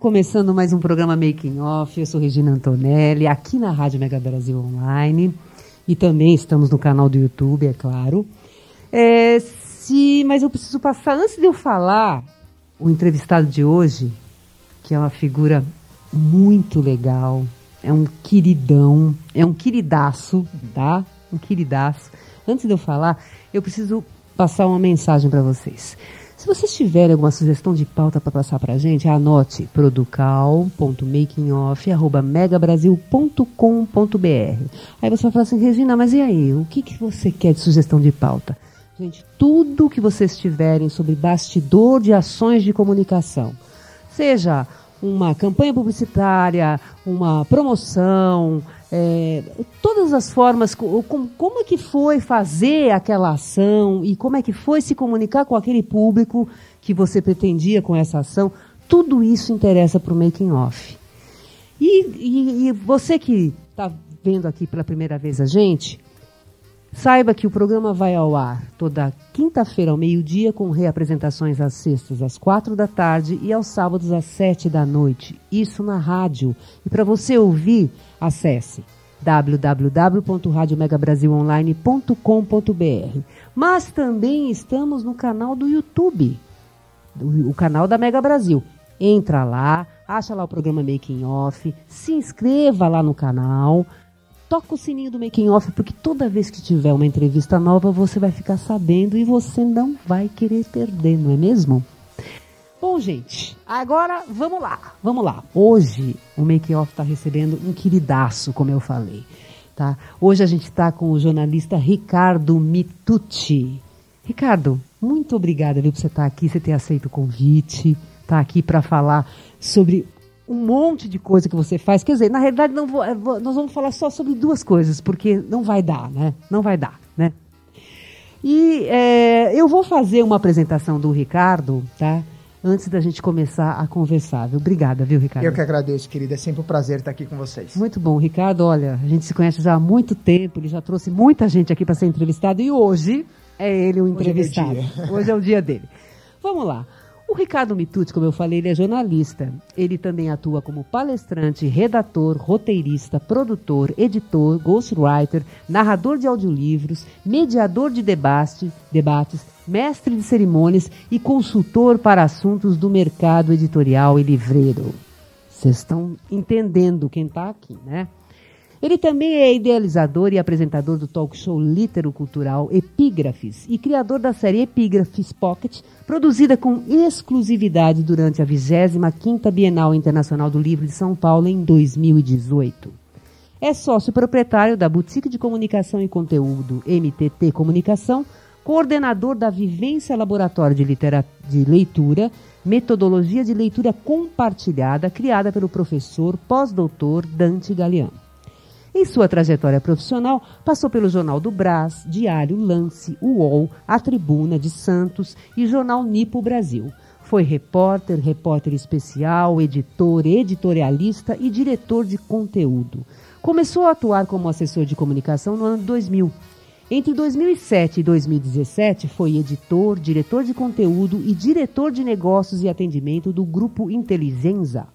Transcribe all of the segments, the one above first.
Começando mais um programa Making Off. Eu sou Regina Antonelli, aqui na Rádio Mega Brasil Online. E também estamos no canal do YouTube, é claro. É, se, mas eu preciso passar, antes de eu falar, o entrevistado de hoje, que é uma figura muito legal, é um queridão, é um queridaço, tá? Um queridaço. Antes de eu falar, eu preciso passar uma mensagem para vocês. Se vocês tiverem alguma sugestão de pauta para passar para a gente, anote producal.makingoff.megabrasil.com.br. Aí você vai falar assim, Regina, mas e aí? O que, que você quer de sugestão de pauta? Gente, tudo que vocês tiverem sobre bastidor de ações de comunicação, seja uma campanha publicitária, uma promoção, é, todas as formas, como, é que foi fazer aquela ação e como é que foi se comunicar com aquele público que você pretendia com essa ação, tudo isso interessa para o making off. E, e, e você que está vendo aqui pela primeira vez a gente, Saiba que o programa vai ao ar toda quinta-feira ao meio-dia, com reapresentações às sextas às quatro da tarde e aos sábados às sete da noite. Isso na rádio. E para você ouvir, acesse www.radiomegabrasilonline.com.br. Mas também estamos no canal do YouTube, o canal da Mega Brasil. Entra lá, acha lá o programa Making Off, se inscreva lá no canal toca o sininho do making off, porque toda vez que tiver uma entrevista nova, você vai ficar sabendo e você não vai querer perder, não é mesmo? Bom, gente, agora vamos lá, vamos lá. Hoje o making off está recebendo um queridaço, como eu falei. Tá? Hoje a gente está com o jornalista Ricardo Mitucci. Ricardo, muito obrigada viu, por você estar tá aqui, você ter aceito o convite, tá aqui para falar sobre um monte de coisa que você faz. Quer dizer, na realidade, não vou, nós vamos falar só sobre duas coisas, porque não vai dar, né? Não vai dar, né? E é, eu vou fazer uma apresentação do Ricardo, tá? Antes da gente começar a conversar. Viu? Obrigada, viu, Ricardo? Eu que agradeço, querida. É sempre um prazer estar aqui com vocês. Muito bom. Ricardo, olha, a gente se conhece já há muito tempo, ele já trouxe muita gente aqui para ser entrevistado e hoje é ele o entrevistado. Hoje é, hoje é o dia dele. Vamos lá. O Ricardo Mitucci, como eu falei, ele é jornalista. Ele também atua como palestrante, redator, roteirista, produtor, editor, ghostwriter, narrador de audiolivros, mediador de debate, debates, mestre de cerimônias e consultor para assuntos do mercado editorial e livreiro. Vocês estão entendendo quem está aqui, né? Ele também é idealizador e apresentador do talk show litero-cultural Epígrafes e criador da série Epígrafes Pocket, produzida com exclusividade durante a 25ª Bienal Internacional do Livro de São Paulo em 2018. É sócio proprietário da Boutique de Comunicação e Conteúdo MTT Comunicação, coordenador da Vivência Laboratório de, Litera de Leitura, metodologia de leitura compartilhada criada pelo professor pós-doutor Dante Galeano. Em sua trajetória profissional, passou pelo Jornal do Brás, Diário Lance, UOL, A Tribuna de Santos e Jornal Nipo Brasil. Foi repórter, repórter especial, editor, editorialista e diretor de conteúdo. Começou a atuar como assessor de comunicação no ano 2000. Entre 2007 e 2017, foi editor, diretor de conteúdo e diretor de negócios e atendimento do Grupo Inteligenza.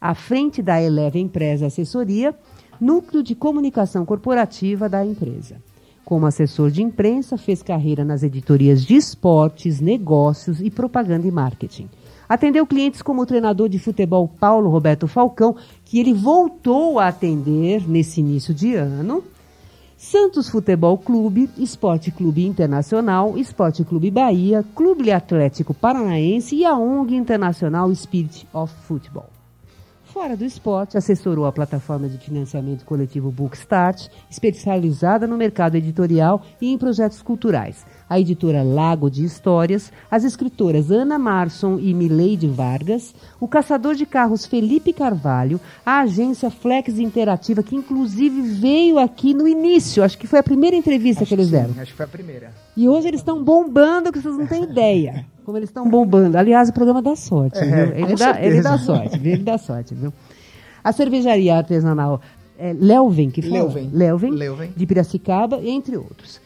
À frente da Eleva Empresa Assessoria, núcleo de comunicação corporativa da empresa. Como assessor de imprensa, fez carreira nas editorias de esportes, negócios e propaganda e marketing. Atendeu clientes como o treinador de futebol Paulo Roberto Falcão, que ele voltou a atender nesse início de ano. Santos Futebol Clube, Esporte Clube Internacional, Esporte Clube Bahia, Clube Atlético Paranaense e a ONG Internacional Spirit of Football. Fora do esporte, assessorou a plataforma de financiamento coletivo Bookstart, especializada no mercado editorial e em projetos culturais. A editora Lago de Histórias, as escritoras Ana Marson e Mileide Vargas, o caçador de carros Felipe Carvalho, a agência Flex Interativa, que inclusive veio aqui no início, acho que foi a primeira entrevista Acho que eles sim, deram. Acho que foi a primeira. E hoje eles estão bombando, que vocês não têm ideia. Como eles estão bombando. Aliás, o programa dá sorte, É, viu? Ele dá, ele dá sorte, viu? Ele dá sorte, viu? A cervejaria artesanal é, Leuven, que fala? Leuven. Leuven, Leuven. de Piracicaba, entre outros.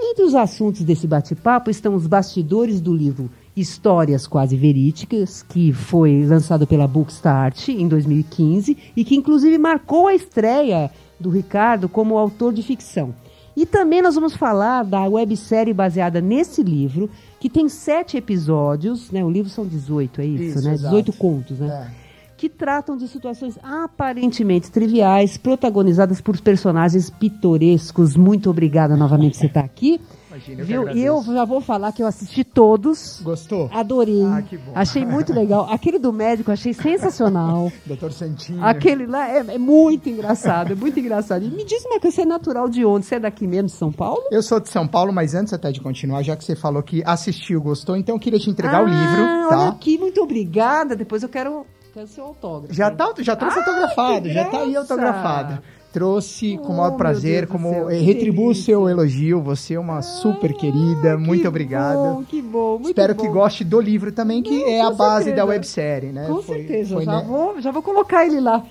Entre os assuntos desse bate-papo estão os bastidores do livro Histórias Quase Verídicas, que foi lançado pela Bookstart em 2015 e que inclusive marcou a estreia do Ricardo como autor de ficção. E também nós vamos falar da websérie baseada nesse livro, que tem sete episódios, né? O livro são 18, é isso, Isso, né? exato. 18 contos, né? É. que tratam de situações aparentemente triviais, protagonizadas por personagens pitorescos. Muito obrigada novamente por você estar aqui. Imagina, eu eu já vou falar que eu assisti todos. Gostou? Adorei. Ah, que bom. Achei muito legal. Aquele do médico achei sensacional. Doutor Santinho. Aquele lá é, é muito engraçado, é muito engraçado. E me diz uma coisa, você é natural de onde? Você é daqui mesmo, de São Paulo? Eu sou de São Paulo, mas antes até de continuar, já que você falou que assistiu, gostou, então eu queria te entregar o Ah, livro, Olha tá? aqui, muito obrigada. Depois eu quero, quero seu autógrafo. Já, tá, já trouxe Ah, autografado, já tá aí autografado. Trouxe com o Oh, maior meu prazer, como céu, retribuo o seu elogio. Você é uma super querida, Ah, muito obrigado. Bom, que bom, muito Espero bom. que goste do livro também, que Não, é a base certeza. da websérie, né? Com Foi- certeza, foi, já, né? vou, já vou colocar ele lá.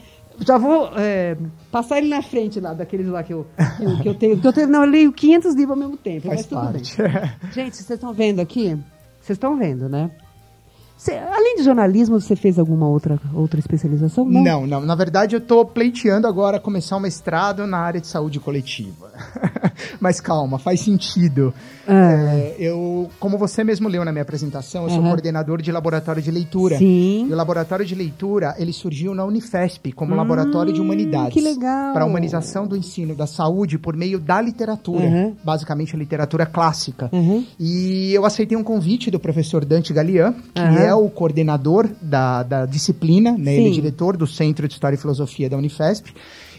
Já vou é, passar ele na frente lá, daqueles lá que eu, que eu, que eu tenho. Que eu tenho. Não, eu leio 500 livros ao mesmo tempo, Faz mas tudo parte. bem. Gente, vocês estão vendo aqui? Vocês estão vendo, né? Além de jornalismo, você fez alguma outra, outra especialização? Não, não. Na verdade, eu tô pleiteando agora começar um mestrado na área de saúde coletiva. Mas calma, faz sentido. É, eu, como você mesmo leu na minha apresentação, eu sou coordenador de laboratório de leitura. Sim. E o laboratório de leitura, ele surgiu na Unifesp como laboratório de humanidades. que legal. Para a humanização do ensino da saúde por meio da literatura. Aham. Basicamente, a literatura clássica. Uhum. E eu aceitei um convite do professor Dante Galian, que é o coordenador da, da disciplina, né? Ele é diretor do Centro de História e Filosofia da Unifesp.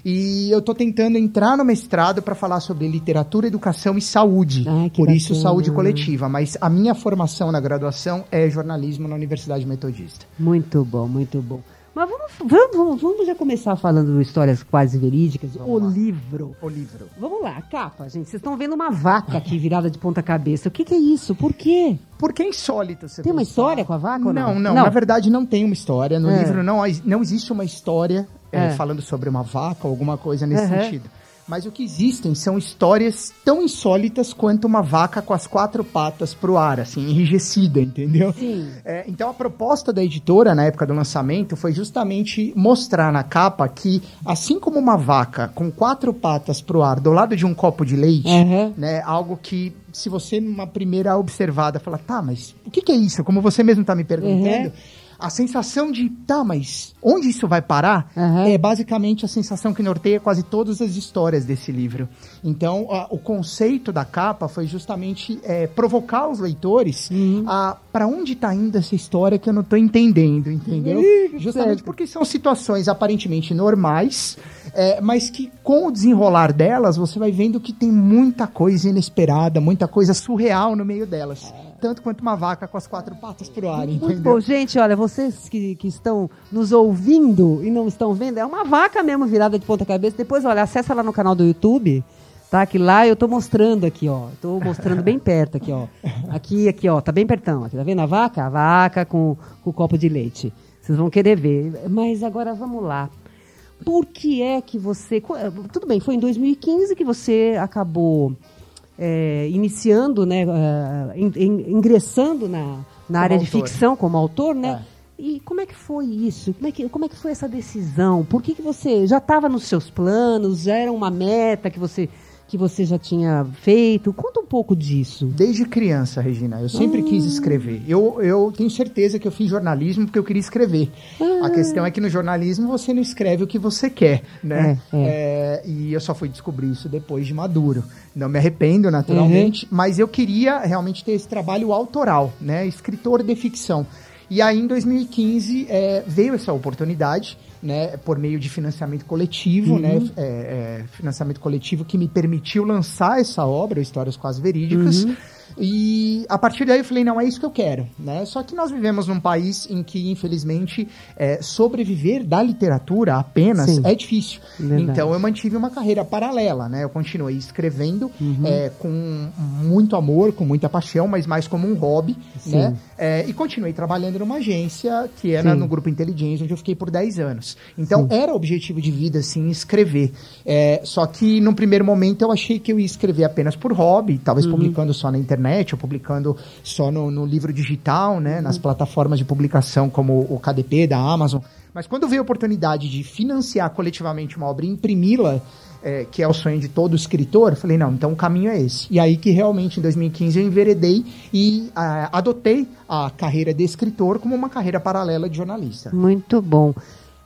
E eu estou tentando entrar no mestrado para falar sobre literatura, educação e saúde. Ai, Por isso, bacana. saúde coletiva. Mas a minha formação na graduação é jornalismo na Universidade Metodista. Muito bom, muito bom. Mas vamos, vamos, vamos, vamos já começar falando histórias quase verídicas. o lá. livro. O livro. Vamos lá, capa, gente. Vocês estão vendo uma vaca aqui virada de ponta cabeça. O que, que é isso? Por quê? Porque é insólito você Tem uma história com a vaca? Não, não, Não. Na verdade, não tem uma história. No É. livro não, não existe uma história é, É. falando sobre uma vaca ou alguma coisa nesse Uhum. sentido. Mas o que existem são histórias tão insólitas quanto uma vaca com as quatro patas pro ar, assim, enrijecida, entendeu? Sim. É, então a proposta da editora na época do lançamento foi justamente mostrar na capa que, assim como uma vaca com quatro patas pro ar do lado de um copo de leite, Uhum. né, algo que se você numa primeira observada fala, tá, mas o que, que é isso? Como você mesmo tá me perguntando, Uhum. A sensação de, tá, mas onde isso vai parar? Uhum. É basicamente a sensação que norteia quase todas as histórias desse livro. Então, a- o conceito da capa foi justamente é, provocar os leitores Uhum. a para onde tá indo essa história que eu não tô entendendo, entendeu? Justamente certo. porque são situações aparentemente normais, é, mas que com o desenrolar delas você vai vendo que tem muita coisa inesperada, muita coisa surreal no meio delas. Tanto quanto uma vaca com as quatro patas pro ar, Muito entendeu? bom. Gente, olha, vocês que, que estão nos ouvindo e não estão vendo, é uma vaca mesmo virada de ponta cabeça. Depois, olha, acessa lá no canal do YouTube, tá? Que lá eu tô mostrando aqui, ó. Tô mostrando bem perto aqui, ó. Aqui, aqui, ó. Tá bem pertão. Aqui, tá vendo a vaca? A vaca com, com o copo de leite. Vocês vão querer ver. Mas agora vamos lá. Por que é que você. Tudo bem, foi em 2015 que você acabou é, iniciando, né, eh, in- in- ingressando na, na área de autor. ficção como autor, né? É. E como é que foi isso? Como é que, como é que foi essa decisão? Por que, que você já estava nos seus planos? Já era uma meta que você, que você já tinha feito? Conta um pouco disso. Desde criança, Regina, eu sempre quis escrever. Eu, eu tenho certeza que eu fiz jornalismo porque eu queria escrever. A questão é que no jornalismo você não escreve o que você quer, né? É, É, e eu só fui descobrir isso depois de maduro. Não me arrependo, naturalmente, mas eu queria realmente ter esse trabalho autoral, né? Escritor de ficção. E aí, em 2015, é, veio essa oportunidade, né, por meio de financiamento coletivo, né, é, é, financiamento coletivo que me permitiu lançar essa obra, Histórias Quase Verídicas. E a partir daí eu falei, não, é isso que eu quero, né? Só que nós vivemos num país em que, infelizmente, é, sobreviver da literatura apenas Sim. é difícil. Verdade. Então eu mantive uma carreira paralela, né? Eu continuei escrevendo uhum. é, com muito amor, com muita paixão, mas mais como um hobby, Sim. né? É, e continuei trabalhando numa agência que era Sim. no Grupo Inteligência, onde eu fiquei por 10 anos. Então era objetivo de vida, assim, escrever. É, só que no primeiro momento eu achei que eu ia escrever apenas por hobby, talvez uhum. publicando só na internet internet, ou publicando só no, no livro digital, né, nas uhum. plataformas de publicação como o KDP da Amazon. Mas quando veio a oportunidade de financiar coletivamente uma obra e imprimi-la, é, que é o sonho de todo escritor, falei, não, então o caminho é esse. E aí que realmente em 2015 eu enveredei e adotei a carreira de escritor como uma carreira paralela de jornalista. Muito bom.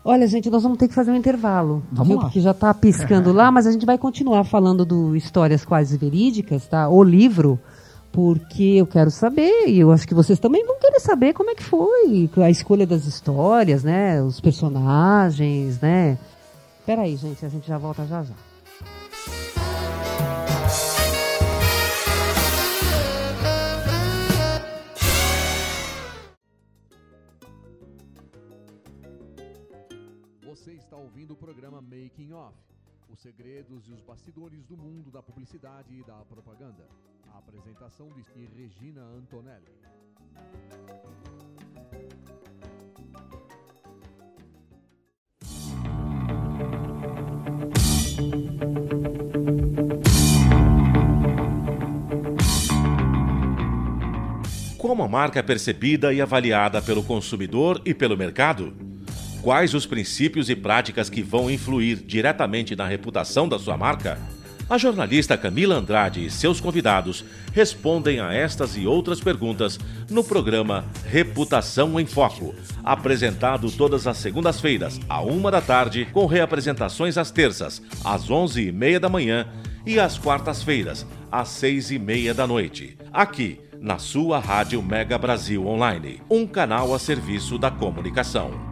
Olha, gente, nós vamos ter que fazer um intervalo. Vamos viu? lá. Porque já está piscando lá, mas a gente vai continuar falando do Histórias Quase Verídicas, tá? O livro porque eu quero saber, e eu acho que vocês também vão querer saber como é que foi a escolha das histórias, né? Os personagens, né? Peraí, gente, a gente já volta já já. Você está ouvindo o programa Making Off os segredos e os bastidores do mundo da publicidade e da propaganda. A apresentação de Regina Antonelli. Como a marca é percebida e avaliada pelo consumidor e pelo mercado? Quais os princípios e práticas que vão influir diretamente na reputação da sua marca? A jornalista Camila Andrade e seus convidados respondem a estas e outras perguntas no programa Reputação em Foco, apresentado todas as segundas-feiras, à uma da tarde, com reapresentações às terças, às onze e meia da manhã e às quartas-feiras, às seis e meia da noite, aqui na sua Rádio Mega Brasil Online, um canal a serviço da comunicação.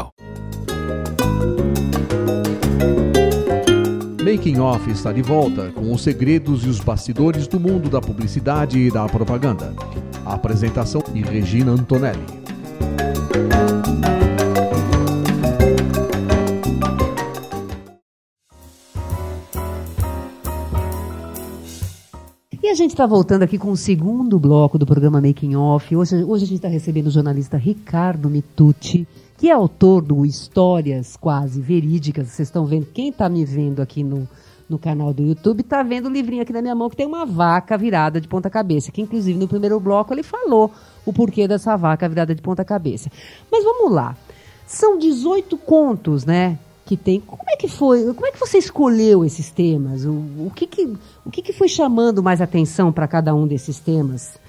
Making Off está de volta com os segredos e os bastidores do mundo da publicidade e da propaganda. A apresentação de Regina Antonelli. E a gente está voltando aqui com o segundo bloco do programa Making Off. Hoje, hoje a gente está recebendo o jornalista Ricardo Mitucci que é autor do Histórias Quase Verídicas. Vocês estão vendo, quem está me vendo aqui no, no canal do YouTube está vendo o livrinho aqui na minha mão que tem uma vaca virada de ponta cabeça, que inclusive no primeiro bloco ele falou o porquê dessa vaca virada de ponta cabeça. Mas vamos lá. São 18 contos, né? Que tem. Como é que foi? Como é que você escolheu esses temas? O, o que, que, o que, que foi chamando mais atenção para cada um desses temas?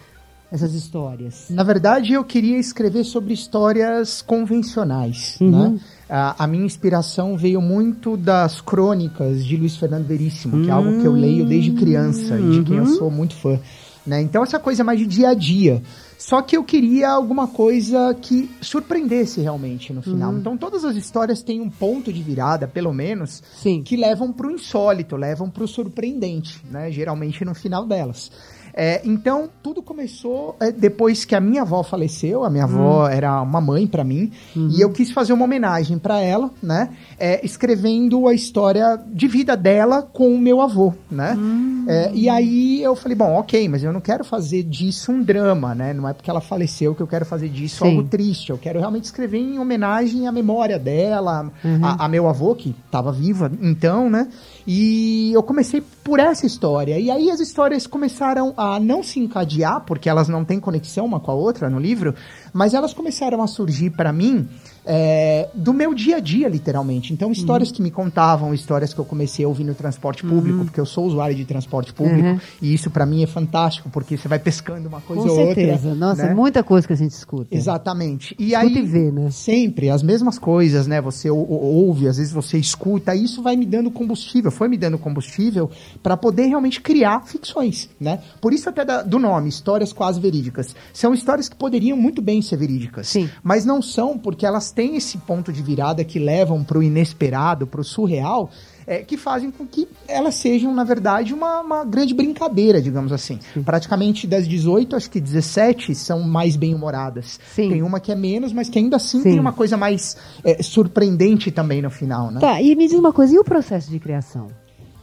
Essas histórias? Na verdade, eu queria escrever sobre histórias convencionais, uhum. né? A, a, minha inspiração veio muito das crônicas de Luiz Fernando Veríssimo, uhum. que é algo que eu leio desde criança e de quem eu uhum. sou muito fã. Né? Então, essa coisa mais de dia a dia. Só que eu queria alguma coisa que surpreendesse realmente no final. Uhum. Então, todas as histórias têm um ponto de virada, pelo menos, Sim. que levam para o insólito, levam para o surpreendente, né? geralmente no final delas. É, então, tudo começou é, depois que a minha avó faleceu. A minha avó hum. era uma mãe para mim. Uhum. E eu quis fazer uma homenagem para ela, né? É, escrevendo a história de vida dela com o meu avô, né? Hum. É, e aí eu falei, bom, ok, mas eu não quero fazer disso um drama, né? Não é porque ela faleceu que eu quero fazer disso Sim. algo triste. Eu quero realmente escrever em homenagem à memória dela, uhum. a, a meu avô, que estava viva então, né? E eu comecei por essa história. E aí as histórias começaram a não se encadear, porque elas não têm conexão uma com a outra no livro, mas elas começaram a surgir para mim é, do meu dia a dia, literalmente. Então, histórias Uhum. que me contavam, histórias que eu comecei a ouvir no transporte público, porque eu sou usuário de transporte público, Uhum. e isso para mim é fantástico, porque você vai pescando uma coisa Com ou certeza. outra. Nossa, né? é muita coisa que a gente escuta. Exatamente. E Escuta aí, e vê, né? sempre as mesmas coisas, né? Você ou- ou- ouve, às vezes você escuta, e isso vai me dando combustível, foi me dando combustível para poder realmente criar ficções, né? Por isso até da- do nome, histórias quase verídicas. São histórias que poderiam muito bem ser verídicas, Sim. mas não são porque elas têm esse ponto de virada que levam para o inesperado, para o surreal. é, que fazem com que elas sejam, na verdade, uma, uma grande brincadeira, digamos assim. Praticamente das 18, acho que 17 são mais bem-humoradas. Sim. Tem uma que é menos, mas que ainda assim Sim. tem uma coisa mais é, surpreendente também no final, né? Tá, e me diz uma coisa, e o processo de criação?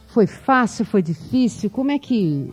Foi fácil, foi difícil? Como é que.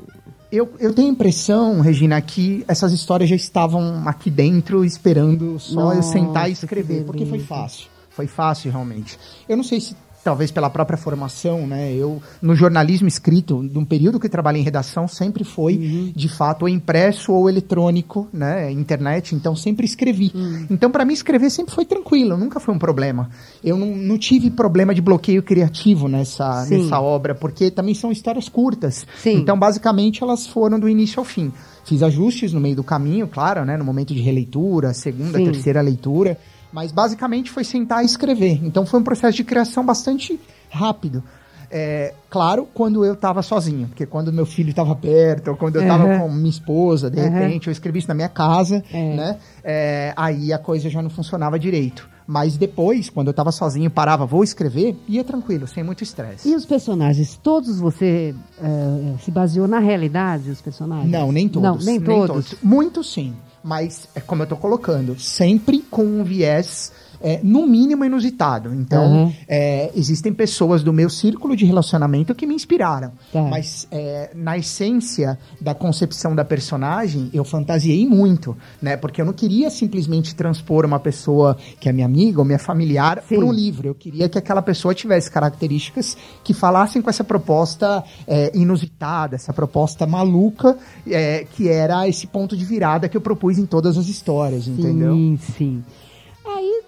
Eu, eu tenho a impressão, Regina, que essas histórias já estavam aqui dentro esperando só eu Nossa, sentar e escrever, porque foi fácil. Foi fácil, realmente. Eu não sei se talvez pela própria formação, né? Eu no jornalismo escrito, num período que trabalhei em redação, sempre foi Uhum. de fato ou impresso ou eletrônico, né, internet, então sempre escrevi. Uhum. Então para mim escrever sempre foi tranquilo, nunca foi um problema. Eu não, não tive problema de bloqueio criativo nessa Sim. nessa obra, porque também são histórias curtas. Sim. Então basicamente elas foram do início ao fim. Fiz ajustes no meio do caminho, claro, né, no momento de releitura, segunda, Sim. terceira leitura, mas basicamente foi sentar e escrever. Então foi um processo de criação bastante rápido. É, claro, quando eu estava sozinho, porque quando meu filho estava perto, ou quando eu estava Aham. com minha esposa, de Aham. repente, eu escrevi isso na minha casa, É. né? É, aí a coisa já não funcionava direito. Mas depois, quando eu estava sozinho, parava, vou escrever, ia tranquilo, sem muito estresse. E os personagens, todos você eh, se baseou na realidade, os personagens? Não, nem todos. Não, nem, todos. Muitos sim, mas é como eu tô colocando, sempre com um viés é, no mínimo inusitado. Então, Uhum. é, existem pessoas do meu círculo de relacionamento que me inspiraram. Tá. Mas é, na essência da concepção da personagem, eu fantasiei muito, né? Porque eu não queria simplesmente transpor uma pessoa que é minha amiga ou minha familiar para um livro. Eu queria que aquela pessoa tivesse características que falassem com essa proposta é, inusitada, essa proposta maluca, é, que era esse ponto de virada que eu propus em todas as histórias, entendeu? Sim, sim. Aí,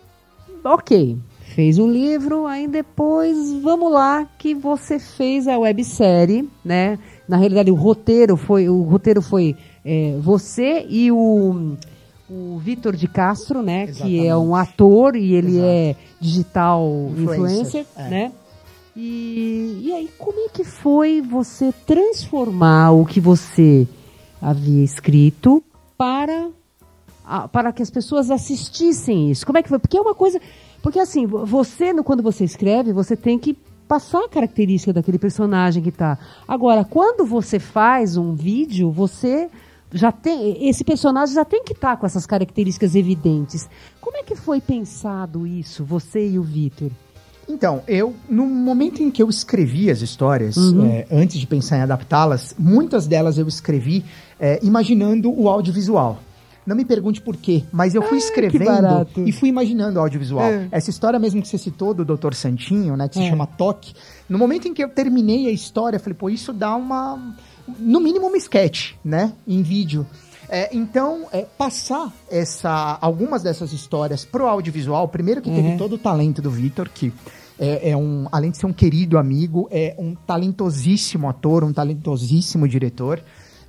ok. Fez um livro, aí depois, vamos lá, que você fez a websérie, né? Na realidade, o roteiro foi, o roteiro foi é, você e o, o Vitor de Castro, né? Que é um Exatamente. ator e ele Exato. é digital Influencer, influencer, é. né? E, e aí, como é que foi você transformar o que você havia escrito para a- para que as pessoas assistissem isso. Como é que foi? Porque é uma coisa. Porque assim, vo- você, no- quando você escreve, você tem que passar a característica daquele personagem que tá. Agora, quando você faz um vídeo, você já tem. Esse personagem já tem que estar com essas características evidentes. Como é que foi pensado isso, você e o Vitor? Então, eu, no momento em que eu escrevi as histórias, Uhum. é, antes de pensar em adaptá-las, muitas delas eu escrevi é, imaginando o audiovisual. Não me pergunte por quê, mas eu fui escrevendo barato. e fui imaginando o audiovisual. É. Essa história mesmo que você citou do Dr. Santinho, né, que se É. chama Toque, no momento em que eu terminei a história, eu falei, pô, isso dá uma, no mínimo uma sketch, né, em vídeo. É, então, é, passar essa, algumas dessas histórias pro audiovisual, primeiro que teve Uhum. todo o talento do Vitor, que é, é um, além de ser um querido amigo, é um talentosíssimo ator, um talentosíssimo diretor.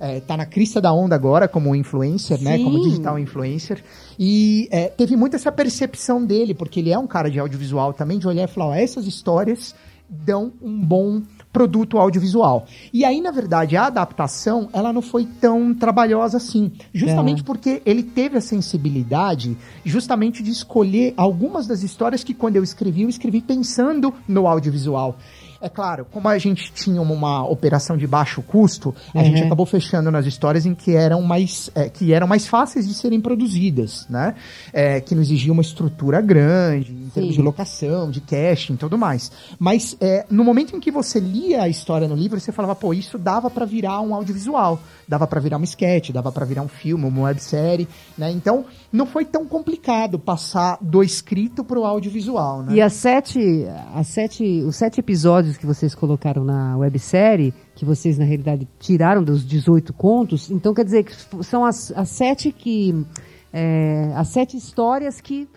É, tá na crista da onda agora como influencer, né? Como Sim. digital influencer. E é, teve muito essa percepção dele, porque ele é um cara de audiovisual também, de olhar e falar, ó, essas histórias dão um bom produto audiovisual. E aí, na verdade, a adaptação, ela não foi tão trabalhosa assim. Justamente É. porque ele teve a sensibilidade justamente de escolher algumas das histórias que quando eu escrevi, eu escrevi pensando no audiovisual. É claro, como a gente tinha uma operação de baixo custo, a Uhum. gente acabou fechando nas histórias em que eram mais, é, que eram mais fáceis de serem produzidas, né? É, que não exigia uma estrutura grande, em termos Sim. de locação, de casting e tudo mais. Mas é, no momento em que você lia a história no livro, você falava, pô, isso dava pra virar um audiovisual, dava pra virar um sketch, dava pra virar um filme, uma websérie, né? Então, não foi tão complicado passar do escrito pro audiovisual, né? E as sete, as sete, os sete episódios que vocês colocaram na websérie, que vocês na realidade tiraram dos 18 contos, então quer dizer que são as, as sete que é, as sete histórias que,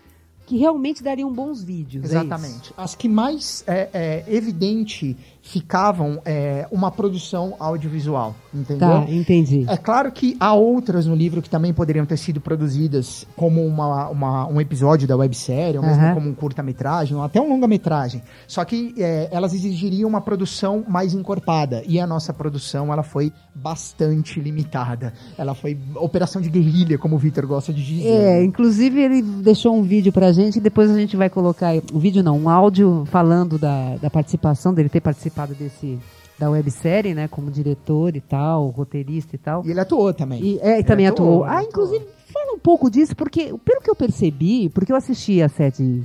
que realmente dariam bons vídeos. é? Exatamente. As que mais é, é, evidente ficavam é, uma produção audiovisual, entendeu? Tá, entendi. É claro que há outras no livro que também poderiam ter sido produzidas como uma, uma- um episódio da websérie, ou mesmo Aham. como um curta-metragem, ou até um longa-metragem. Só que é, elas exigiriam uma produção mais encorpada. E a nossa produção, ela foi bastante limitada. Ela foi operação de guerrilha, como o Vitor gosta de dizer. É, inclusive ele deixou um vídeo pra gente, e depois a gente vai colocar, um vídeo não, um áudio falando da, da participação, dele ter participado desse, da websérie, né, como diretor e tal, roteirista e tal. E ele atuou também. E, é, Ele também atuou. ele Ah, inclusive, fala um pouco disso, porque pelo que eu percebi, porque eu assisti a sete,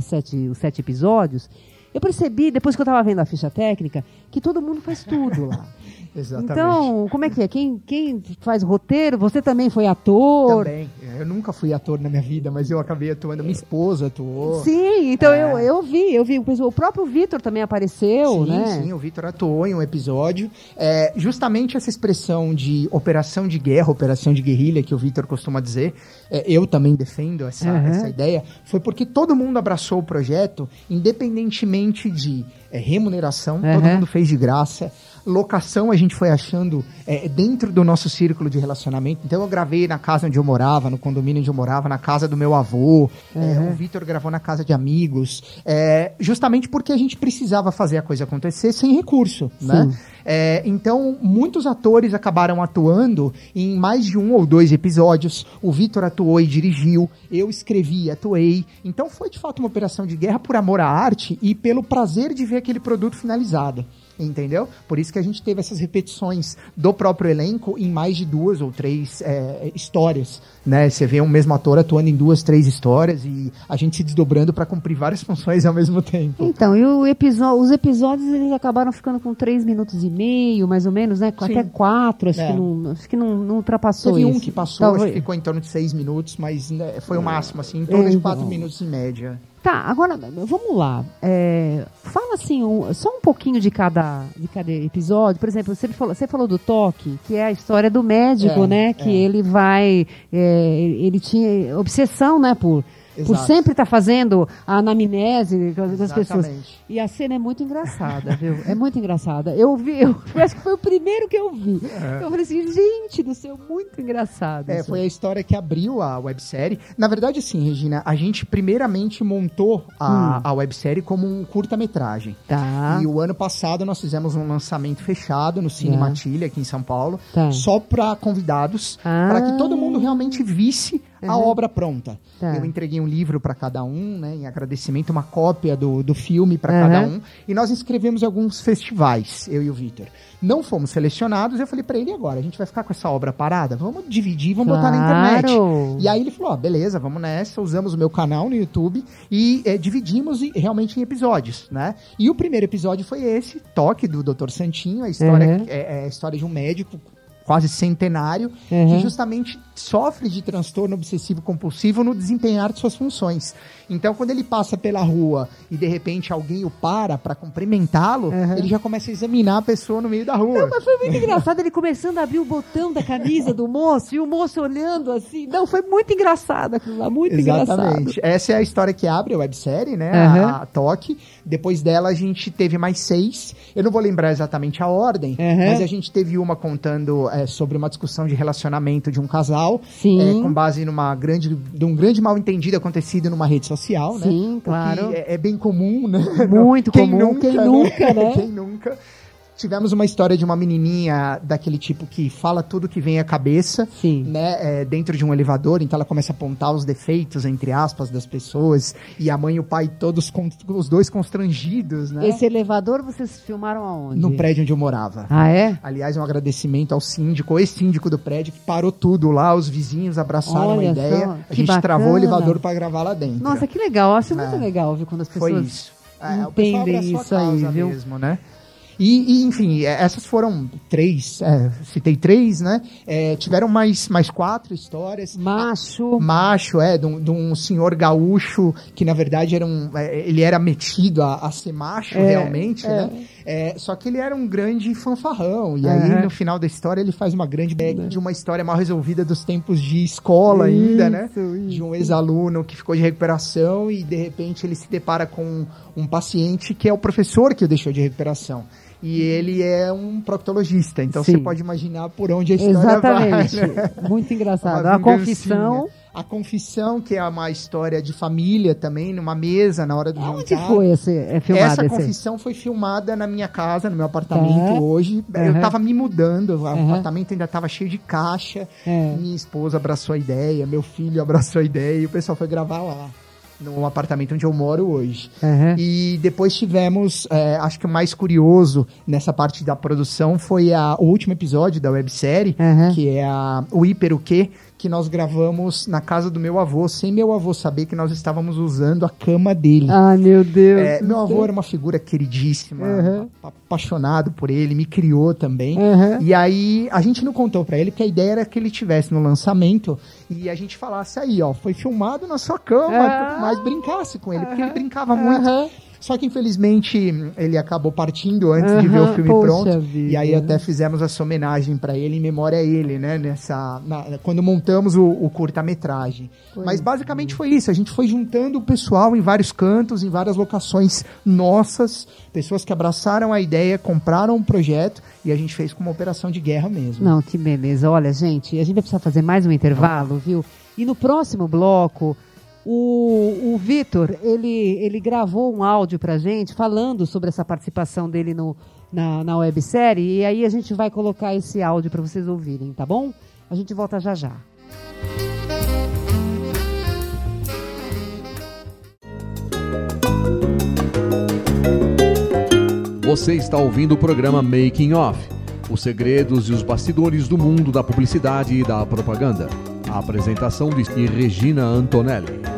sete, os sete episódios, eu percebi, depois que eu tava vendo a ficha técnica, que todo mundo faz tudo lá. Exatamente. Então, como é que é? Quem, quem faz o roteiro? Você também foi ator? Também. Eu nunca fui ator na minha vida, mas eu acabei atuando. Minha esposa atuou. Sim, então É. eu, eu vi, eu vi. O próprio Vitor também apareceu, sim, né? sim, o Vitor atuou em um episódio. É, justamente essa expressão de operação de guerra, operação de guerrilha, que o Vitor costuma dizer, é, eu também defendo essa, Uhum. essa ideia, foi porque todo mundo abraçou o projeto, independentemente de é, remuneração, todo Uhum. mundo fez de graça. Locação a gente foi achando é, dentro do nosso círculo de relacionamento. Então eu gravei na casa onde eu morava, no condomínio onde eu morava, na casa do meu avô. É, Uhum. o Vitor gravou na casa de amigos. é, justamente porque a gente precisava fazer a coisa acontecer sem recurso, né? É, então, muitos atores acabaram atuando em mais de um ou dois episódios. O Vitor atuou e dirigiu. Eu escrevi e atuei. Então, foi de fato uma operação de guerra por amor à arte e pelo prazer de ver aquele produto finalizado. Entendeu? Por isso que a gente teve essas repetições do próprio elenco em mais de duas ou três é, histórias. Né? Você vê um mesmo ator atuando em duas, três histórias e a gente se desdobrando para cumprir várias funções ao mesmo tempo. Então, e os episódios eles acabaram ficando com três minutos e meio, mais ou menos, né? Sim. Até quatro, acho É. que não, acho que não, não ultrapassou Teve um isso. que passou, Talvez- acho que ficou em torno de seis minutos, mas né, foi o máximo, assim, em torno É, de quatro então. minutos em média. Tá, agora vamos lá. É, fala assim, um- só um pouquinho de cada, de cada episódio. Por exemplo, você falou, você falou do toque, que é a história do médico, É, né? Que é. ele vai. é, ele tinha obsessão, né? Por, por Exato. sempre estar fazendo a anamnese com as- com as pessoas. Exatamente. E a cena é muito engraçada, viu? É muito engraçada. Eu vi, eu, acho que foi o primeiro que eu vi. Eu falei assim, gente do céu, muito engraçado. É, foi a história que abriu a websérie. Na verdade, assim, Regina, a gente primeiramente montou a, a websérie como um curta-metragem. Tá. E o ano passado nós fizemos um lançamento fechado no Cine Tá. Matilha, aqui em São Paulo, Tá. só para convidados, Ah. para que todo mundo realmente visse a Uhum. obra pronta. Tá. Eu entreguei um livro para cada um, né, em agradecimento, uma cópia do, do filme para Uhum. cada um, e nós inscrevemos em alguns festivais, eu e o Vitor. Não fomos selecionados, eu falei para ele, e agora, a gente vai ficar com essa obra parada? Vamos dividir, vamos botar na internet. Claro. E aí ele falou, ó, beleza, vamos nessa, usamos o meu canal no YouTube e eh, dividimos e- realmente em episódios, né? E o primeiro episódio foi esse, Toque, do Dr. Santinho, a história, Uhum. é, é a história de um médico quase centenário, Uhum. que justamente sofre de transtorno obsessivo compulsivo no desempenhar de suas funções. Então, quando ele passa pela rua e de repente alguém o para para cumprimentá-lo, Uhum. ele já começa a examinar a pessoa no meio da rua. Mas foi muito engraçado ele começando a abrir o botão da camisa do moço e o moço olhando assim. Não, foi muito engraçado aquilo lá, muito engraçado. Exatamente. Essa é a história que abre a websérie, né? Uhum. A, a Toque. Depois dela a gente teve mais seis. Eu não vou lembrar exatamente a ordem, Uhum. mas a gente teve uma contando é, sobre uma discussão de relacionamento de um casal. É, com base numa grande, de um grande mal entendido acontecido numa rede social, né? Sim, O que claro. É, é bem comum, né? Muito Quem comum, nunca, quem né? nunca, né? quem nunca. Tivemos uma história de uma menininha daquele tipo que fala tudo que vem à cabeça, Sim. né, é, dentro de um elevador, então ela começa a apontar os defeitos, entre aspas, das pessoas, e a mãe e o pai todos, os dois constrangidos, né, Esse elevador vocês filmaram aonde? no prédio onde eu morava. Ah, é? Aliás, um agradecimento ao síndico, ex-síndico do prédio, que parou tudo lá, os vizinhos abraçaram Olha a ideia, só, a gente bacana. travou o elevador para gravar lá dentro. Nossa, que legal. Eu acho muito É. legal ver quando as Foi pessoas isso. É, entendem isso aí, viu? mesmo, né? E, e, enfim, é, essas foram três, é, citei três, né? É, tiveram mais, mais quatro histórias. Macho. Macho, é, de um, de um senhor gaúcho que na verdade era um, é, ele era metido a, a ser macho É, realmente, é. né? Só que ele era um grande fanfarrão. E aí, no final da história, ele faz uma grande de uma história mal resolvida dos tempos de escola ainda, né? Isso. De um ex-aluno que ficou de recuperação e de repente ele se depara com um paciente que é o professor que o deixou de recuperação. E ele é um proctologista, então Sim. você pode imaginar por onde a história vai. Exatamente. né? Muito engraçado. A confissão. A confissão, que é uma história de família também, numa mesa, na hora do Onde jantar. foi esse, é filmado Essa esse? confissão foi filmada na minha casa, no meu apartamento Tá. hoje. Eu Aham. tava me mudando, o Aham. apartamento ainda tava cheio de caixa. É. Minha esposa abraçou a ideia, meu filho abraçou a ideia e o pessoal foi gravar lá, no apartamento onde eu moro hoje. Aham. E depois tivemos, é, acho que o mais curioso nessa parte da produção foi a, o último episódio da websérie, Aham. que é a, o Hiper o Quê? Que nós gravamos na casa do meu avô, sem meu avô saber que nós estávamos usando a cama dele. Ai, meu Deus. É, meu avô era uma figura queridíssima, Uhum. apa- apaixonado por ele, me criou também. Uhum. E aí a gente não contou pra ele porque a ideia era que ele tivesse no lançamento e a gente falasse aí, ó, foi filmado na sua cama, Ah. mas brincasse com ele, porque ele Uhum. brincava muito. Só que infelizmente ele acabou partindo antes de ver o filme pronto. vida. E aí até fizemos essa homenagem pra ele em memória a ele, né, nessa na- quando montamos o, o curta-metragem. Mas basicamente foi isso, a gente foi juntando o pessoal em vários cantos, em várias locações nossas, pessoas que abraçaram a ideia, compraram o projeto e a gente fez como uma operação de guerra mesmo. Não, que beleza. Olha, gente, a gente vai precisar fazer mais um intervalo, viu? E no próximo bloco, o, o Vitor, ele, ele gravou um áudio pra gente falando sobre essa participação dele no, na, na websérie. E aí a gente vai colocar esse áudio pra vocês ouvirem, tá bom? A gente volta já já. Você está ouvindo o programa Making Off, os segredos e os bastidores do mundo da publicidade e da propaganda. A apresentação de Regina Antonelli.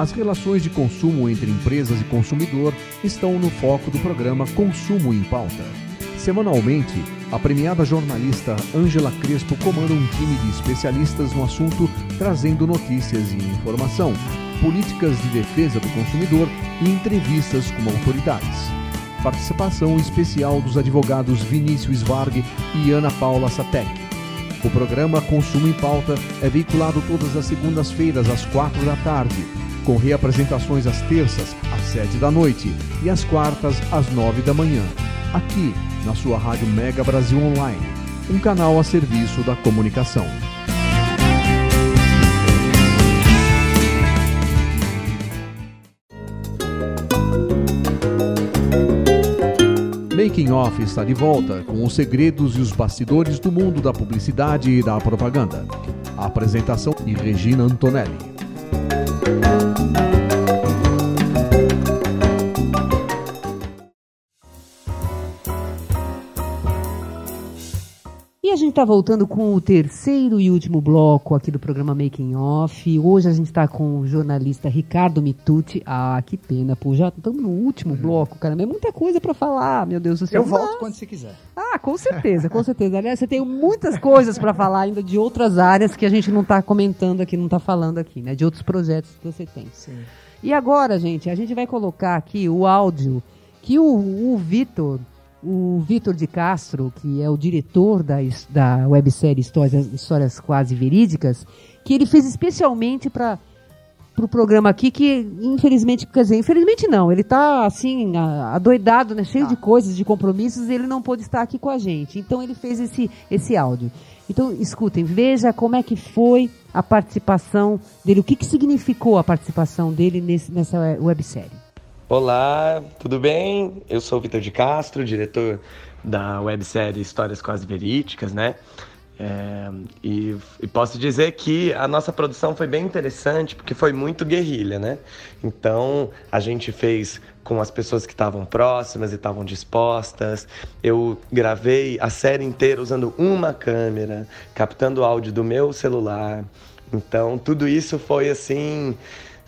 As relações de consumo entre empresas e consumidor estão no foco do programa Consumo em Pauta. Semanalmente, a premiada jornalista Ângela Crespo comanda um time de especialistas no assunto, trazendo notícias e informação, políticas de defesa do consumidor e entrevistas com autoridades. Participação especial dos advogados Vinícius Varg e Ana Paula Satek. O programa Consumo em Pauta é veiculado todas as segundas-feiras às quatro da tarde, com reapresentações às terças, às sete da noite e às quartas, às nove da manhã, aqui na sua Rádio Mega Brasil Online, um canal a serviço da comunicação. Making Off está de volta com os segredos e os bastidores do mundo da publicidade e da propaganda. A apresentação de Regina Antonelli. E gente está voltando com o terceiro e último bloco aqui do programa Making Off. Hoje a gente está com o jornalista Ricardo Mitucci. Ah, que pena, pô. Já estamos no último bloco, cara. É muita coisa para falar, meu Deus do céu. Eu volto Mas- quando você quiser. Ah, com certeza, com certeza. Aliás, você tem muitas coisas para falar ainda de outras áreas que a gente não está comentando aqui, não está falando aqui, né? De outros projetos que você tem. E agora, gente, a gente vai colocar aqui o áudio que o, o Vitor, o Vitor de Castro, que é o diretor da, da websérie Histórias, Histórias Quase Verídicas, que ele fez especialmente para pro programa aqui que, infelizmente, quer dizer, infelizmente não, ele tá assim, adoidado, né? Cheio de coisas, de compromissos, e ele não pôde estar aqui com a gente. Então ele fez esse, esse áudio. Então, escutem, veja como é que foi a participação dele, o que, que significou a participação dele nesse, nessa websérie. Olá, tudo bem? Eu sou o Vitor de Castro, diretor da websérie Histórias Quase Verídicas, né? É, e, e posso dizer que a nossa produção foi bem interessante porque foi muito guerrilha, né? Então a gente fez com as pessoas que estavam próximas e estavam dispostas. Eu gravei a série inteira usando uma câmera, captando áudio do meu celular. Então tudo isso foi assim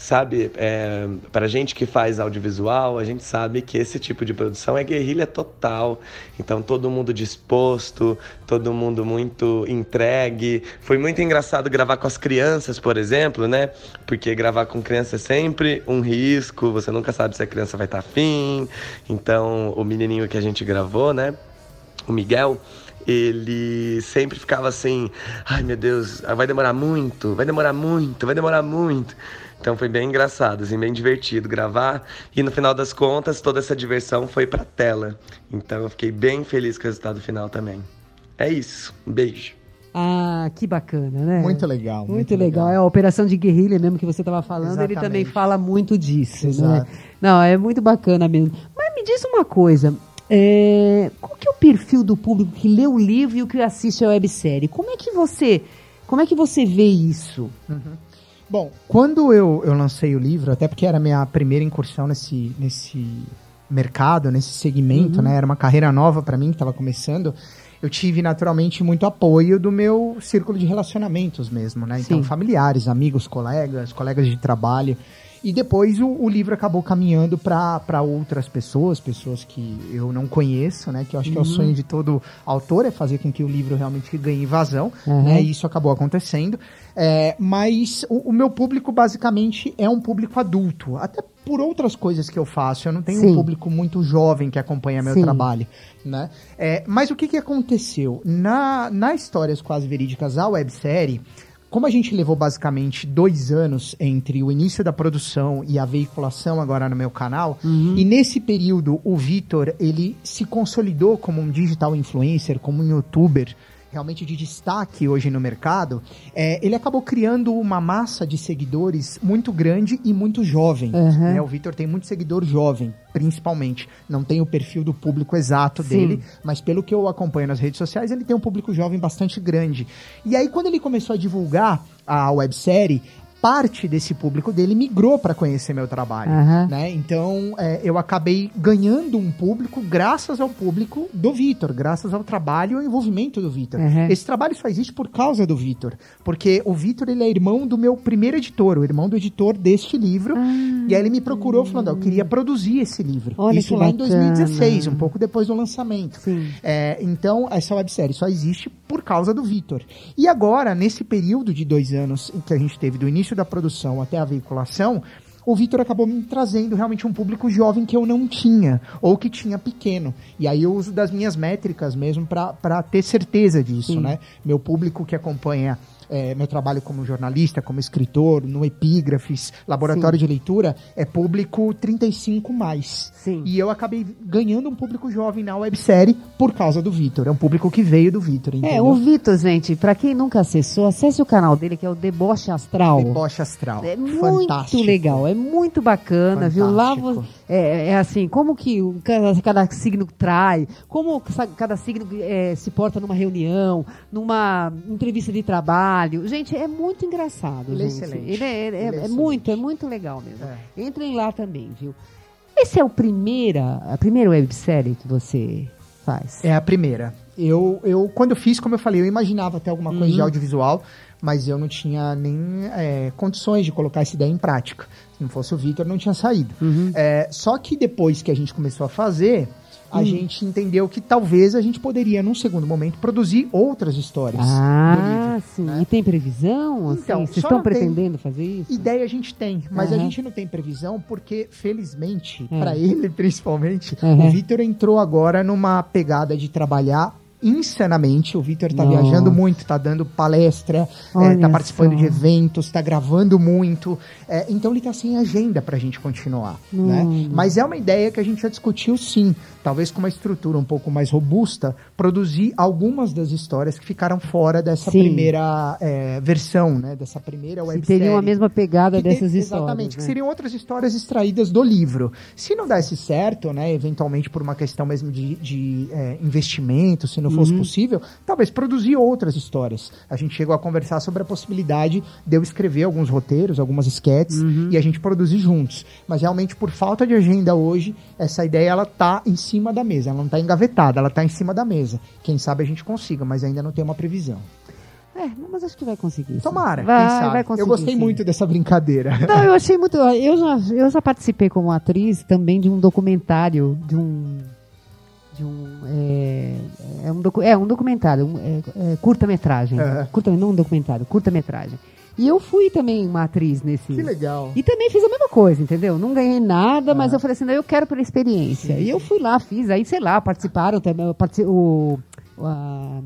sabe, é, para gente que faz audiovisual, a gente sabe que esse tipo de produção é guerrilha total. Então, todo mundo disposto, todo mundo muito entregue. Foi muito engraçado gravar com as crianças, por exemplo, né? Porque gravar com criança é sempre um risco, você nunca sabe se a criança vai estar afim. Então, o menininho que a gente gravou, né? O Miguel, ele sempre ficava assim: ai meu Deus, vai demorar muito, vai demorar muito, vai demorar muito. Então foi bem engraçado, assim, bem divertido gravar. E no final das contas, toda essa diversão foi pra tela. Então eu fiquei bem feliz com o resultado final também. É isso. Um beijo. Ah, que bacana, né? Muito legal. Muito, legal. É a operação de guerrilha mesmo que você estava falando, ele também Exatamente. fala muito disso, né? Exato. Não, é muito bacana mesmo. Mas me diz uma coisa, é, qual que é o perfil do público que lê o livro e o que assiste a websérie? Como é que você, como é que você vê isso? Bom, quando eu, eu lancei o livro, até porque era a minha primeira incursão nesse, nesse mercado, nesse segmento, né? Era uma carreira nova para mim que estava começando. Eu tive naturalmente muito apoio do meu círculo de relacionamentos mesmo, né? Então, Sim. familiares, amigos, colegas, colegas de trabalho. E depois o, o livro acabou caminhando para outras pessoas, pessoas que eu não conheço, né? Que eu acho que é o sonho de todo autor, é fazer com que o livro realmente ganhe vazão, Uhum. né? E isso acabou acontecendo. É, mas o, o meu público basicamente é um público adulto, até por outras coisas que eu faço. Eu não tenho Sim. um público muito jovem que acompanha meu Sim. trabalho, né? É, mas o que, que aconteceu? Na, na Histórias Quase Verídicas, a websérie, como a gente levou basicamente dois anos entre o início da produção e a veiculação agora no meu canal, e nesse período o Vitor, ele se consolidou como um digital influencer, como um youtuber, realmente de destaque hoje no mercado, é, ele acabou criando uma massa de seguidores muito grande e muito jovem. Uhum. né? O Vitor tem muito seguidor jovem, principalmente. Não tem o perfil do público exato Sim. dele, mas pelo que eu acompanho nas redes sociais, ele tem um público jovem bastante grande. E aí, quando ele começou a divulgar a websérie, parte desse público dele migrou para conhecer meu trabalho. Aham. Né? Então, é, eu acabei ganhando um público graças ao público do Vitor, graças ao trabalho e ao envolvimento do Vitor. Uhum. Esse trabalho só existe por causa do Vitor, porque o Vitor ele é irmão do meu primeiro editor, o irmão do editor deste livro. e aí ele me procurou falando, ó, eu queria produzir esse livro. Olha Isso lá em bacana. 2016, um pouco depois do lançamento. É, então, essa websérie só existe por causa do Vitor. E agora, nesse período de dois anos que a gente teve do início da produção até a veiculação, o Vitor acabou me trazendo realmente um público jovem que eu não tinha, ou que tinha pequeno. E aí eu uso das minhas métricas mesmo para ter certeza disso, Sim. né? Meu público que acompanha é, meu trabalho como jornalista, como escritor, no Epígrafes, laboratório de leitura, é público 35 mais. Sim. E eu acabei ganhando um público jovem na websérie por causa do Vitor. É um público que veio do Vitor, É, o Vitor, gente, pra quem nunca acessou, acesse o canal dele, que é o Deboche Astral. Deboche astral. É muito Fantástico. legal, é muito bacana, viu? Lá Fantástico. é, é assim, como que cada, cada signo trai, como cada signo é, se porta numa reunião, numa entrevista de trabalho. Gente, é muito engraçado, Ele é excelente. Ele é, é- Ele é é muito, é muito legal mesmo. É. Entrem lá também, viu? Esse é o primeira, a primeira websérie que você faz? É a primeira. Eu, eu, quando eu fiz, como eu falei, eu imaginava ter alguma coisa de Uhum. audiovisual, mas eu não tinha nem é, condições de colocar essa ideia em prática. Se não fosse o Vitor, não tinha saído. Uhum. É, só que depois que a gente começou a fazer, a Hum. gente entendeu que talvez a gente poderia, num segundo momento, produzir outras histórias Ah, livro. sim. né? E tem previsão? Assim? Então, Vocês só estão pretendendo fazer isso? Ideia a gente tem, mas a Aham. gente não tem previsão porque, felizmente, É. pra ele principalmente, Aham. o Vitor entrou agora numa pegada de trabalhar insanamente. O Vitor tá Nossa. viajando muito, tá dando palestra, é, tá participando só. de eventos, tá gravando muito. é, então ele tá sem agenda pra gente continuar. Né? Hum. Mas é uma ideia que a gente já discutiu sim. Talvez com uma estrutura um pouco mais robusta, produzir algumas das histórias que ficaram fora dessa Sim. primeira é, versão, né? Dessa primeira Que websérie. teriam a mesma pegada Que dessas histórias. Exatamente, que né? seriam outras histórias extraídas do livro. Se não desse certo, né, eventualmente por uma questão mesmo de, de, é, investimento, se não Uhum. fosse possível, talvez produzir outras histórias. A gente chegou a conversar sobre a possibilidade de eu escrever alguns roteiros, algumas sketches Uhum. e a gente produzir juntos. Mas realmente por falta de agenda hoje, essa ideia ela tá em cima da mesa, ela não tá engavetada, ela tá em cima da mesa. Quem sabe a gente consiga, mas ainda não tem uma previsão. É, mas acho que vai conseguir. Tomara, vai, vai conseguir. eu gostei sim. muito dessa brincadeira. Não, eu achei muito. Eu já, eu já participei como atriz também de um documentário, de um. De um. É, é um, docu, é um documentário, um, é, é curta-metragem. Aham. Curta, não um documentário, curta-metragem. E eu fui também uma atriz nesse. Que legal. E também fiz a mesma coisa, entendeu? Não ganhei nada, mas eu falei assim, não, eu quero pela experiência. E eu fui lá, fiz, aí, sei lá, participaram também, eu partici- o, a,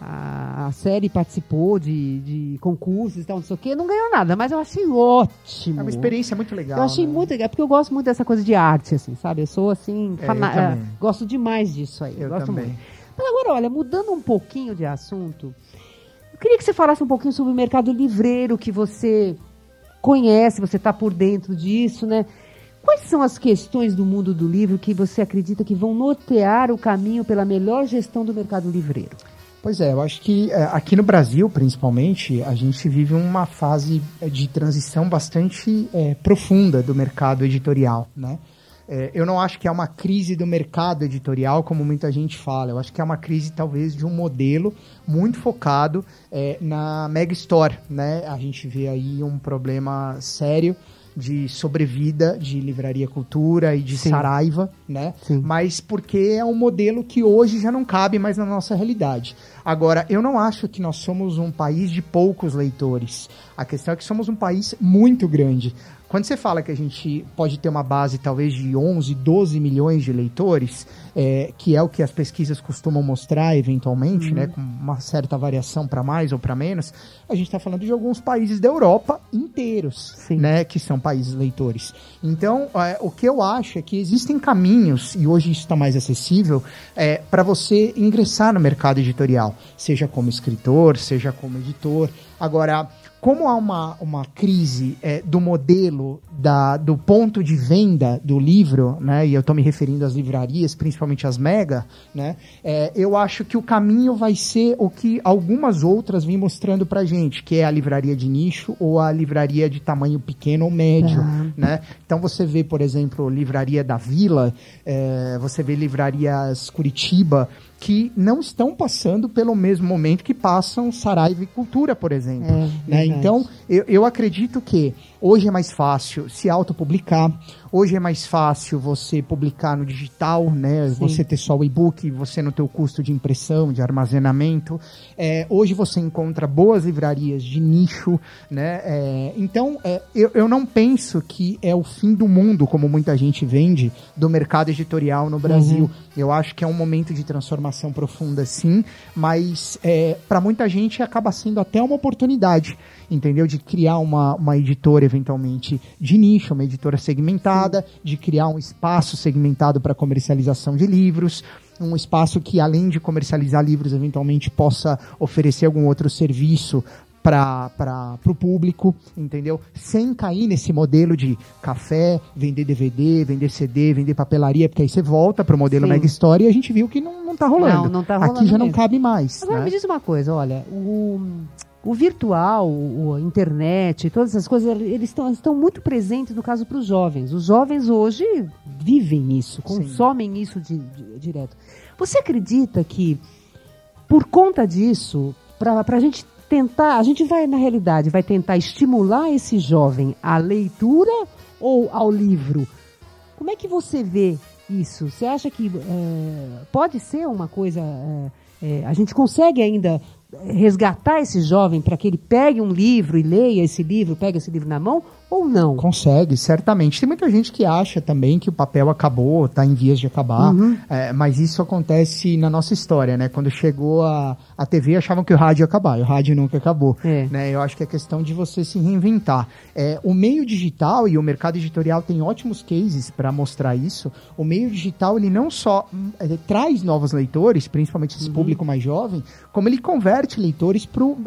a, a série participou de, de concursos e tal, não sei o quê, não ganhou nada, mas eu achei ótimo. É uma experiência muito legal. Eu achei né? muito legal, porque eu gosto muito dessa coisa de arte, assim, sabe? Eu sou, assim, É, fana- eu é, gosto demais disso aí. Eu gosto também. muito. Mas agora, olha, mudando um pouquinho de assunto, eu queria que você falasse um pouquinho sobre o mercado livreiro que você conhece, você está por dentro disso, né? Quais são as questões do mundo do livro que você acredita que vão nortear o caminho pela melhor gestão do mercado livreiro? Pois é, eu acho que é, aqui no Brasil, principalmente, a gente vive uma fase é, de transição bastante é, profunda do mercado editorial, né? É, eu não acho que é uma crise do mercado editorial, como muita gente fala. Eu acho que é uma crise, talvez, de um modelo muito focado é, na mega store, né? A gente vê aí um problema sério de sobrevida de livraria cultura e de Sim. Saraiva, né? Sim. Mas porque é um modelo que hoje já não cabe mais na nossa realidade. Agora, eu não acho que nós somos um país de poucos leitores. A questão é que somos um país muito grande. Quando você fala que a gente pode ter uma base talvez de 11, 12 milhões de leitores, é, que é o que as pesquisas costumam mostrar eventualmente, né, com uma certa variação para mais ou para menos, a gente está falando de alguns países da Europa inteiros, Sim. né, que são países leitores. Então, é, o que eu acho é que existem caminhos, e hoje isso está mais acessível, é, para você ingressar no mercado editorial, seja como escritor, seja como editor. Agora, como há uma, uma crise é, do modelo, da, do ponto de venda do livro, né, e eu estou me referindo às livrarias, principalmente as mega, né, é, eu acho que o caminho vai ser o que algumas outras vêm mostrando pra gente, que é a livraria de nicho ou a livraria de tamanho pequeno ou médio, Tá. né? Então você vê, por exemplo, livraria da Vila, é, você vê livrarias Curitiba, que não estão passando pelo mesmo momento que passam Saraiva e Cultura, por exemplo. É, né? Então, eu, eu acredito que hoje é mais fácil se autopublicar, hoje é mais fácil você publicar no digital, né? Você ter só o e-book, você não ter o custo de impressão, de armazenamento. É, hoje você encontra boas livrarias de nicho, né? É, então, é, eu, eu não penso que é o fim do mundo, como muita gente vende, do mercado editorial no Brasil. Eu acho que é um momento de transformação profunda, sim, mas para muita gente acaba sendo até uma oportunidade, entendeu? De criar uma, uma editora, eventualmente, de nicho, uma editora segmentada, de criar um espaço segmentado para comercialização de livros, um espaço que, além de comercializar livros, eventualmente possa oferecer algum outro serviço para o público, entendeu? Sem cair nesse modelo de café, vender DVD, vender CD, vender papelaria, porque aí você volta para o modelo Sim. Mega Story e a gente viu que não, não tá rolando. Não, não tá rolando Aqui já não mesmo. cabe mais. Agora né? me diz uma coisa, olha, o, o virtual, a internet, todas essas coisas, eles estão, estão muito presentes no caso para os jovens. Os jovens hoje vivem isso, consomem isso di- di- direto. Você acredita que por conta disso, para a gente tentar, a gente vai na realidade vai tentar estimular esse jovem à leitura ou ao livro? Como é que você vê isso? Você acha que é, pode ser uma coisa. é, é, a gente consegue ainda resgatar esse jovem para que ele pegue um livro e leia esse livro, pegue esse livro na mão, ou não? Consegue, certamente. Tem muita gente que acha também que o papel acabou, está em vias de acabar, Uhum. é, mas isso acontece na nossa história, né? Quando chegou a, a TV, achavam que o rádio ia acabar, e o rádio nunca acabou. É. Né? Eu acho que é questão de você se reinventar. É, o meio digital e o mercado editorial tem ótimos cases para mostrar isso. O meio digital, ele não só hum, ele traz novos leitores, principalmente Uhum. esse público mais jovem, como ele converte leitores para o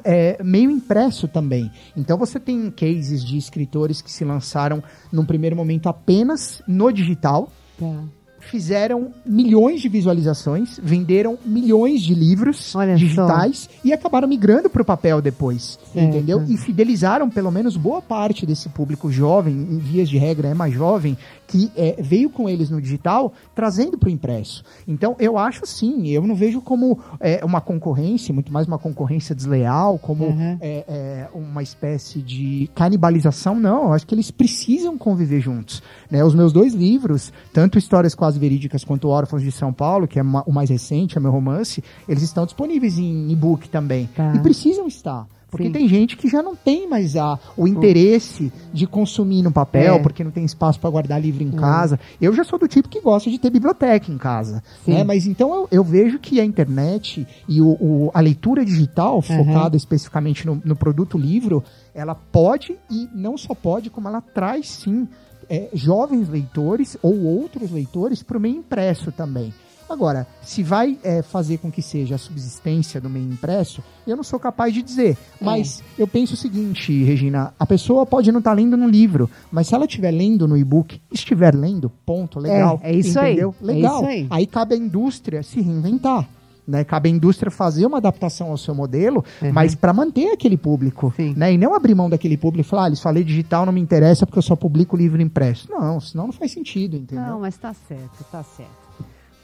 meio impresso também. Então você tem cases de escritores que se lançaram num primeiro momento apenas no digital, Tá. fizeram milhões de visualizações, venderam milhões de livros Olha digitais e acabaram migrando para o papel depois, Certo. entendeu? E fidelizaram pelo menos boa parte desse público jovem, em vias de regra é mais jovem, que é, veio com eles no digital, trazendo para o impresso. Então eu acho sim, eu não vejo como é, uma concorrência, muito mais uma concorrência desleal, como Uhum. é, é, uma espécie de canibalização, não. Eu acho que eles precisam conviver juntos. Né? Os meus dois livros, tanto Histórias Quase Verídicas quanto Órfãos de São Paulo, que é o mais recente, é meu romance, eles estão disponíveis em e-book também. Tá. E precisam estar. Porque Sim. tem gente que já não tem mais a, o interesse de consumir no papel, É. porque não tem espaço para guardar livro em casa. Eu já sou do tipo que gosta de ter biblioteca em casa. Sim. Né? Mas então eu, eu vejo que a internet e o, o- a leitura digital, focada especificamente no, no produto livro, ela pode e não só pode, como ela traz sim é, jovens leitores ou outros leitores para o meio impresso também. Agora, se vai é, fazer com que seja a subsistência do meio impresso, eu não sou capaz de dizer. Mas eu penso o seguinte, Regina: a pessoa pode não estar lendo no livro, mas se ela estiver lendo no e-book, estiver lendo, ponto, legal. É, é isso aí, entendeu? é Legal. isso aí. cabe à indústria se reinventar. Né? Cabe à indústria fazer uma adaptação ao seu modelo, Uhum. mas para manter aquele público. Sim. Né? E não abrir mão daquele público e falar, ah, eles falei digital, não me interessa porque eu só publico livro impresso. Não, senão não faz sentido, entendeu? Não, mas tá certo, tá certo.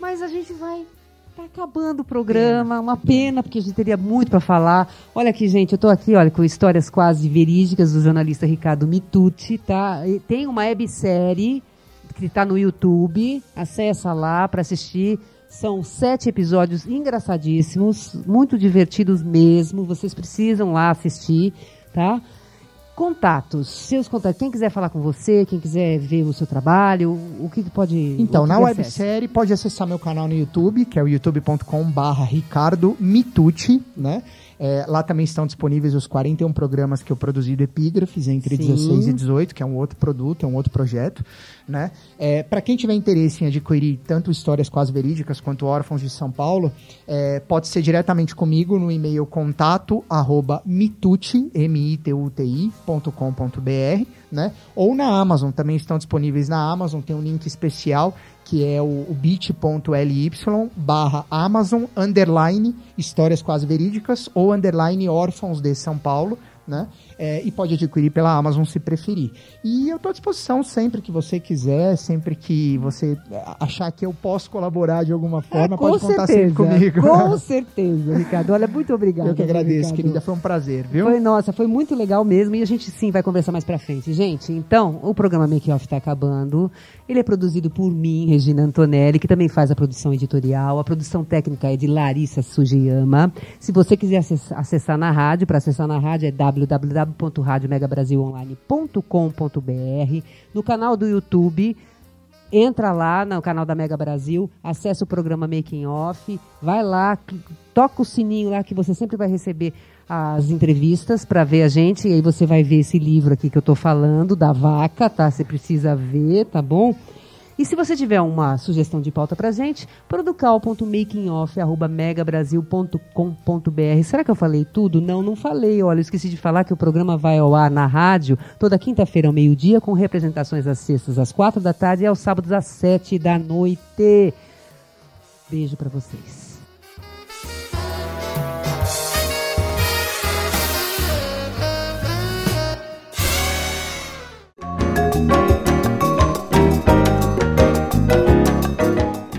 Mas a gente vai. Tá acabando o programa, uma pena, porque a gente teria muito para falar. Olha aqui, gente, eu tô aqui, olha, com histórias quase verídicas do jornalista Ricardo Mitucci, tá? Tem uma websérie que tá no YouTube, acessa lá para assistir. São sete episódios engraçadíssimos, muito divertidos mesmo. Vocês precisam lá assistir, tá? Contatos, seus contatos. Quem quiser falar com você, quem quiser ver o seu trabalho, o que, que pode. Então, que na websérie pode acessar meu canal no YouTube, que é o youtube.com barra Ricardo Mitucci, né? É, lá também estão disponíveis os 41 programas que eu produzi do Epígrafes entre Sim. 16 e 18, que é um outro produto, é um outro projeto, né? É, para quem tiver interesse em adquirir tanto histórias quase verídicas quanto órfãos de São Paulo, é, pode ser diretamente comigo no e-mail contato arroba mituti, M-I-T-U-T-I, ponto com ponto BR, né? Ou na Amazon, também estão disponíveis na Amazon, tem um link especial que é o, o bit.ly barra Amazon underline histórias quase verídicas ou underline órfãos de São Paulo, né? É, e pode adquirir pela Amazon se preferir. E eu estou à disposição sempre que você quiser, sempre que você achar que eu posso colaborar de alguma forma, É, pode contar certeza, sempre comigo. Com certeza, Ricardo. Olha, muito obrigado. Eu que agradeço, Ricardo. querida. Foi um prazer, viu? Foi, nossa, foi muito legal mesmo e a gente sim vai conversar mais pra frente. Gente, então, o programa Make Off tá acabando. Ele é produzido por mim, Regina Antonelli, que também faz a produção editorial. A produção técnica é de Larissa Sugiyama. Se você quiser acessar, na rádio, para acessar na rádio é www.radiomegabrasilonline.com.br. No canal do YouTube, entra lá no canal da Mega Brasil, acessa o programa Making Off, vai lá, toca o sininho lá que você sempre vai receber as entrevistas para ver a gente, e aí você vai ver esse livro aqui que eu tô falando, da vaca, tá? Você precisa ver, tá bom? E se você tiver uma sugestão de pauta pra gente, producal.makingoff.megabrasil.com.br. Será que eu falei tudo? Não, não falei. Olha, eu esqueci de falar que o programa vai ao ar na rádio toda quinta-feira ao meio-dia, com representações às sextas às quatro da tarde e aos sábados às sete da noite. Beijo pra vocês.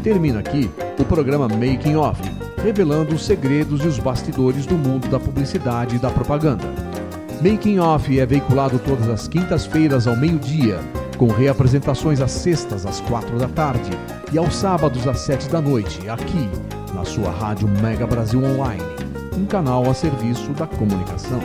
Termina aqui o programa Making Off, revelando os segredos e os bastidores do mundo da publicidade e da propaganda. Making Off é veiculado todas as quintas-feiras ao meio-dia, com reapresentações às sextas às quatro da tarde e aos sábados às sete da noite, aqui na sua rádio Mega Brasil Online. um canal a serviço da comunicação.